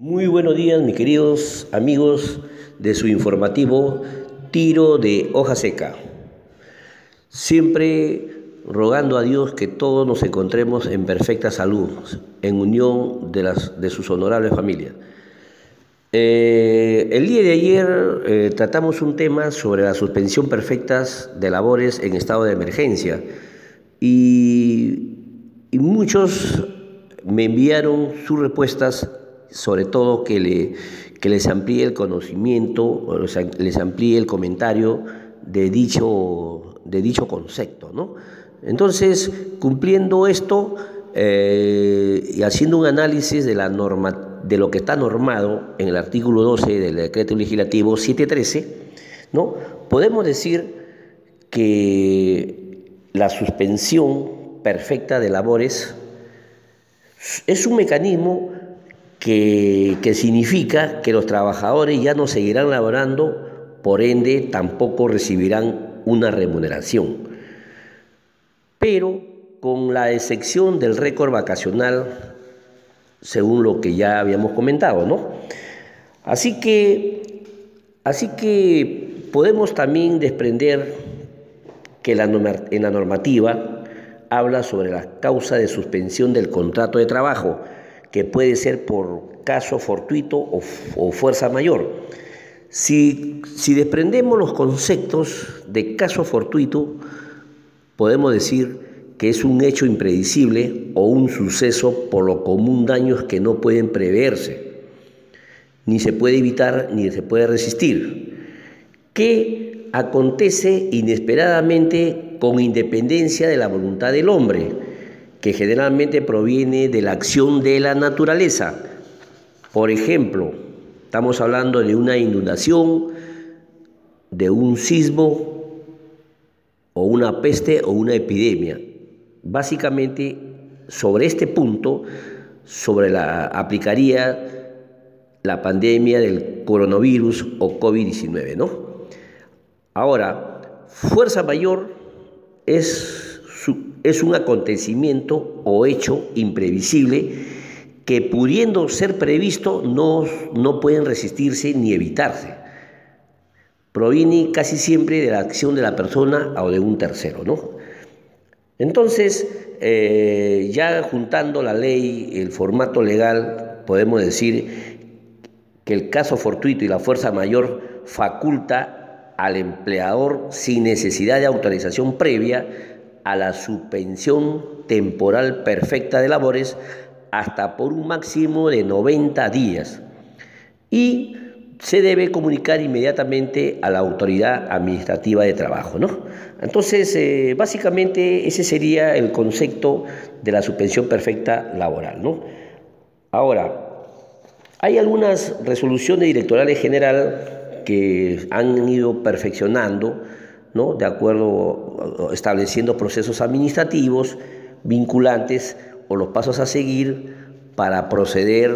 Muy buenos días, mis queridos amigos de su informativo Tiro de Hoja Seca. Siempre rogando a Dios que todos nos encontremos en perfecta salud, en unión de, las, de sus honorables familias. Eh, el día de ayer eh, tratamos un tema sobre la suspensión perfecta de labores en estado de emergencia y, y muchos me enviaron sus respuestas, sobre todo que, le, que les amplíe el conocimiento, o les amplíe el comentario de dicho, de dicho concepto. ¿no? Entonces, cumpliendo esto eh, y haciendo un análisis de, la norma, de lo que está normado en el artículo 12 del decreto legislativo 713, ¿no? podemos decir que la suspensión perfecta de labores es un mecanismo que, significa que los trabajadores ya no seguirán laborando, por ende tampoco recibirán una remuneración. Pero con la excepción del récord vacacional, según lo que ya habíamos comentado, ¿no? Así que, así que podemos también desprender que la, en la normativa habla sobre la causa de suspensión del contrato de trabajo, que puede ser por caso fortuito o, fuerza mayor. Si, si desprendemos los conceptos de caso fortuito, podemos decir que es un hecho impredecible o un suceso por lo común daños que no pueden preverse, ni se puede evitar ni se puede resistir, que acontece inesperadamente con independencia de la voluntad del hombre, que generalmente proviene de la acción de la naturaleza. Por ejemplo, estamos hablando de una inundación, de un sismo, o una peste o una epidemia. Básicamente, sobre este punto, sobre la aplicaría la pandemia del coronavirus o COVID-19, ¿no? Ahora, fuerza mayor es, es un acontecimiento o hecho imprevisible que pudiendo ser previsto no, no pueden resistirse ni evitarse. Proviene casi siempre de la acción de la persona o de un tercero, ¿no? Entonces, eh, ya juntando la ley, el formato legal, podemos decir que el caso fortuito y la fuerza mayor faculta al empleador sin necesidad de autorización previa a la suspensión temporal perfecta de labores hasta por un máximo de 90 días y se debe comunicar inmediatamente a la autoridad administrativa de trabajo. ¿no? Entonces, eh, básicamente ese sería el concepto de la suspensión perfecta laboral. ¿no? Ahora, hay algunas resoluciones directorales generales que han ido perfeccionando, ¿no? de acuerdo, estableciendo procesos administrativos vinculantes o los pasos a seguir para proceder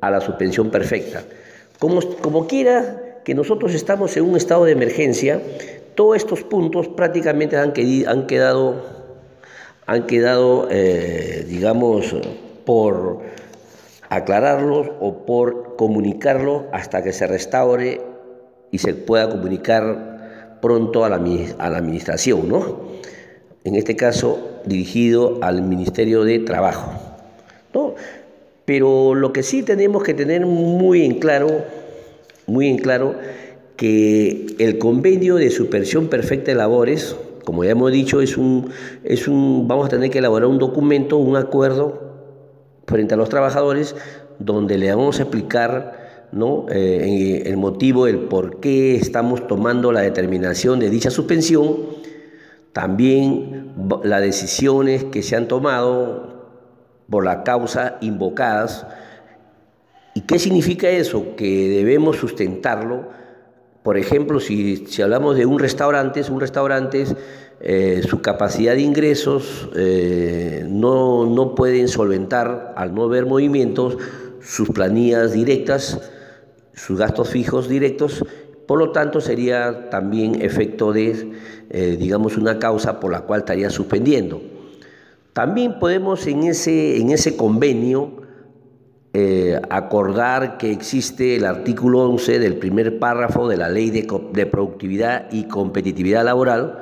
a la suspensión perfecta. Como, como quiera que nosotros estamos en un estado de emergencia, todos estos puntos prácticamente han, quedado, han quedado eh, digamos, por aclararlos o por comunicarlo hasta que se restaure y se pueda comunicar pronto a la, a la administración, ¿no? En este caso, dirigido al Ministerio de Trabajo, ¿no? Pero lo que sí tenemos que tener muy en claro, muy en claro, que el convenio de suspensión perfecta de labores, como ya hemos dicho, es un, es un, vamos a tener que elaborar un documento, un acuerdo frente a los trabajadores, donde le vamos a explicar ¿no? Eh, el motivo, el por qué estamos tomando la determinación de dicha suspensión, también las decisiones que se han tomado por la causa invocadas. ¿Y qué significa eso? Que debemos sustentarlo. Por ejemplo, si, hablamos de un restaurante, un restaurante, eh, su capacidad de ingresos eh, no, no pueden solventar, al no haber movimientos, sus planillas directas sus gastos fijos directos, por lo tanto sería también efecto de, eh, digamos, una causa por la cual estaría suspendiendo. También podemos en ese, en ese convenio eh, acordar que existe el artículo 11 del primer párrafo de la Ley de, de Productividad y Competitividad Laboral,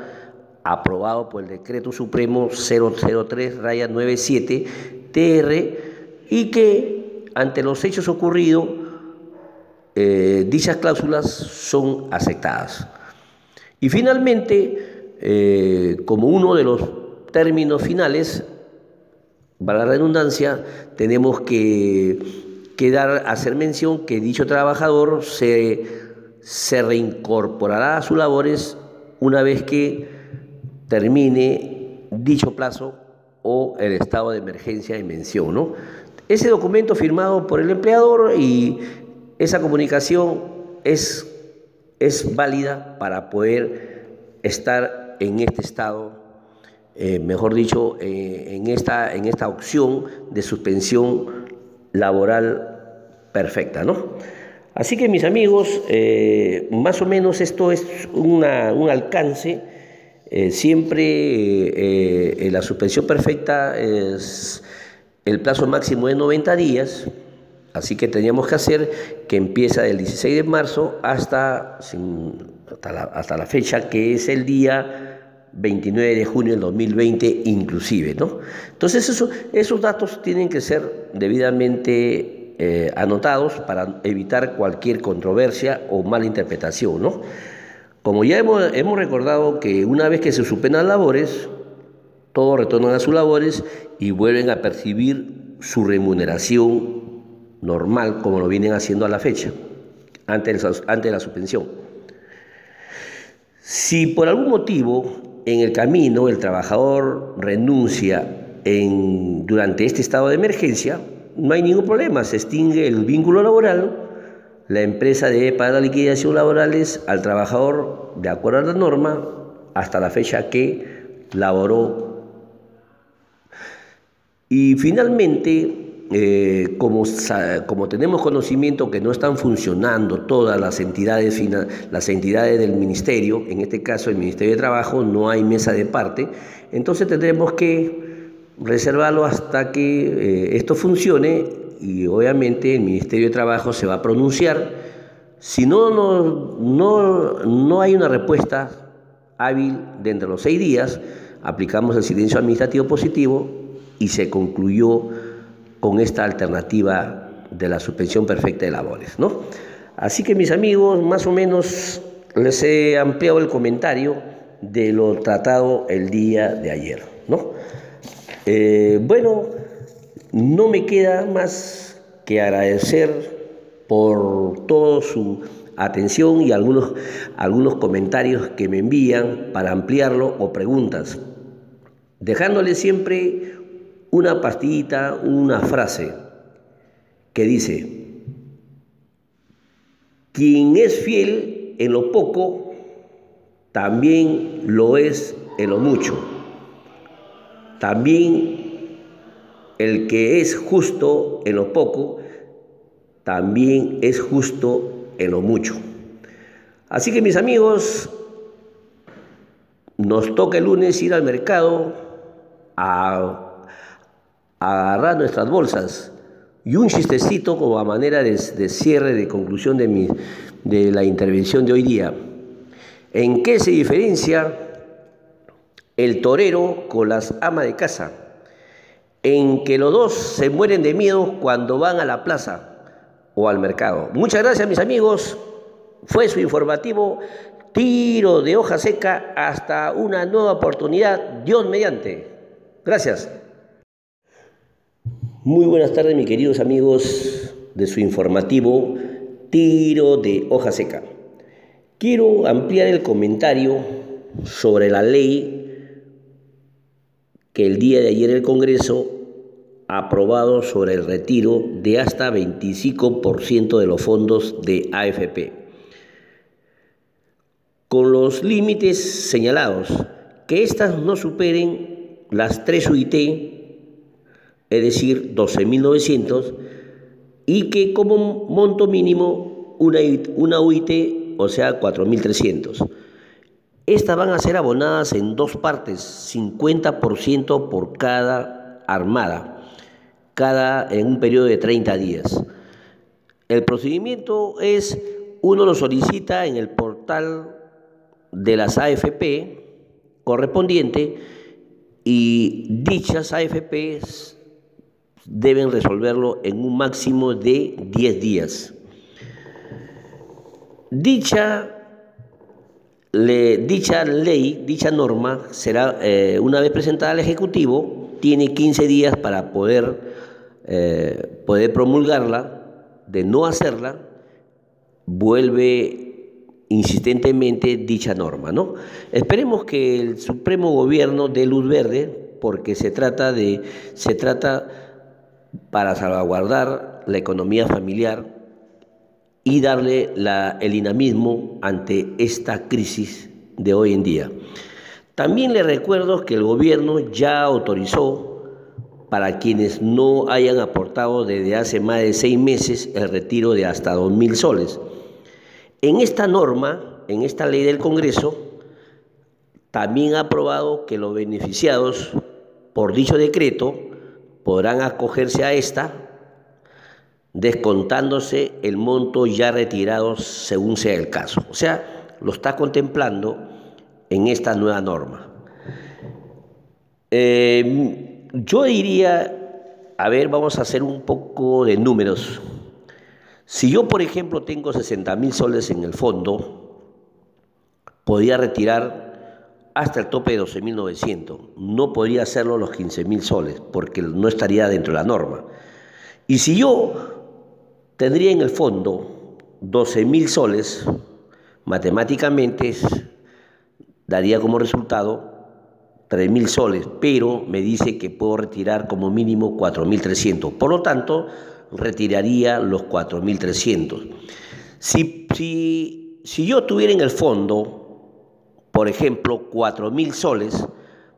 aprobado por el Decreto Supremo 003-97 TR, y que ante los hechos ocurridos, eh, dichas cláusulas son aceptadas. Y finalmente, eh, como uno de los términos finales, para la redundancia, tenemos que, dar, hacer mención que dicho trabajador se, se reincorporará a sus labores una vez que termine dicho plazo o el estado de emergencia en mención. ¿no? Ese documento firmado por el empleador y esa comunicación es, es válida para poder estar en este estado eh, mejor dicho, eh, en, esta, en esta opción de suspensión laboral perfecta, ¿no? Así que mis amigos, eh, más o menos esto es un alcance. siempre la suspensión perfecta es el plazo máximo de 90 días, así que teníamos que hacer que empieza del 16 de marzo hasta, hasta la fecha que es el día 29 de junio del 2020 inclusive, ¿no? Entonces esos datos tienen que ser debidamente eh, anotados para evitar cualquier controversia o mala interpretación, ¿no? Como ya hemos, hemos recordado que una vez que se suspendan labores, todos retornan a sus labores y vuelven a percibir su remuneración normal como lo vienen haciendo a la fecha, antes de la suspensión. Si por algún motivo en el camino el trabajador renuncia en, durante este estado de emergencia, no hay ningún problema, se extingue el vínculo laboral, la empresa debe pagar liquidación laborales al trabajador de acuerdo a la norma hasta la fecha que laboró. Y finalmente, eh, como, como, tenemos conocimiento que no están funcionando todas las entidades, las entidades del ministerio, en este caso el Ministerio de Trabajo, no hay mesa de parte, entonces tendremos que reservarlo hasta que eh, esto funcione y obviamente el Ministerio de Trabajo se va a pronunciar. Si no, no, no, no hay una respuesta hábil dentro de los seis días, aplicamos el silencio administrativo positivo y se concluyó con esta alternativa de la suspensión perfecta de labores. ¿no? Así que mis amigos, más o menos les he ampliado el comentario de lo tratado el día de ayer. ¿no? Eh, bueno, no me queda más que agradecer por toda su atención y algunos, algunos comentarios que me envían para ampliarlo o preguntas, dejándole siempre una pastillita, una frase que dice, quien es fiel en lo poco, también lo es en lo mucho. También el que es justo en lo poco, también es justo en lo mucho. Así que mis amigos, nos toca el lunes ir al mercado a agarrar nuestras bolsas y un chistecito como a manera de, cierre, de conclusión de, mi, de la intervención de hoy día. ¿En qué se diferencia el torero con las amas de casa? En que los dos se mueren de miedo cuando van a la plaza o al mercado. Muchas gracias mis amigos. Fue su informativo tiro de hoja seca hasta una nueva oportunidad, Dios mediante. Gracias. Muy buenas tardes, mis queridos amigos de su informativo Tiro de hoja seca. Quiero ampliar el comentario sobre la ley que el día de ayer el Congreso ha aprobado sobre el retiro de hasta 25% de los fondos de AFP. Con los límites señalados, que éstas no superen las 3 UIT es decir, 12.900, y que como monto mínimo una, una UIT, o sea, 4.300. Estas van a ser abonadas en dos partes, 50% por cada armada. cada, en un periodo de 30 días. El procedimiento es, uno lo solicita en el portal de las AFP correspondiente y dichas AFPs deben resolverlo en un máximo de 10 días. Dicha, dicha ley, dicha norma será, eh, una vez presentada al Ejecutivo, tiene 15 días para poder, eh, poder promulgarla. De no hacerla, vuelve insistentemente dicha norma. ¿no? Esperemos que el Supremo Gobierno dé luz verde, porque se trata de, se trata para salvaguardar la economía familiar y darle el dinamismo ante esta crisis de hoy en día. También le recuerdo que el gobierno ya autorizó para quienes no hayan aportado desde hace más de seis meses el retiro de hasta dos mil soles. En esta norma, en esta ley del Congreso, también ha aprobado que los beneficiados por dicho decreto podrán acogerse a esta, descontándose el monto ya retirado según sea el caso. O sea, lo está contemplando en esta nueva norma. Eh, yo diría, a ver, vamos a hacer un poco de números. Si yo, por ejemplo, tengo 60 mil soles en el fondo, podría retirar hasta el tope de 12.900. No podría hacerlo los 15.000 soles porque no estaría dentro de la norma. Y si yo tendría en el fondo 12.000 soles, matemáticamente daría como resultado 3.000 soles, pero me dice que puedo retirar como mínimo 4.300. Por lo tanto, retiraría los 4.300. Si, si, si yo tuviera en el fondo por ejemplo, 4 mil soles,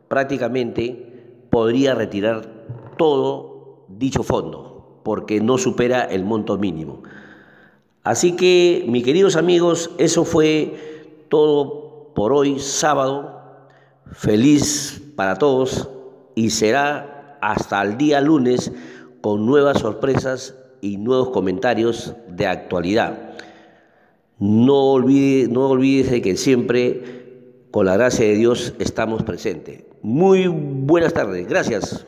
prácticamente podría retirar todo dicho fondo, porque no supera el monto mínimo. Así que, mis queridos amigos, eso fue todo por hoy, sábado. Feliz para todos y será hasta el día lunes con nuevas sorpresas y nuevos comentarios de actualidad. No olvides, no olvides que siempre con la gracia de Dios estamos presentes. Muy buenas tardes. Gracias.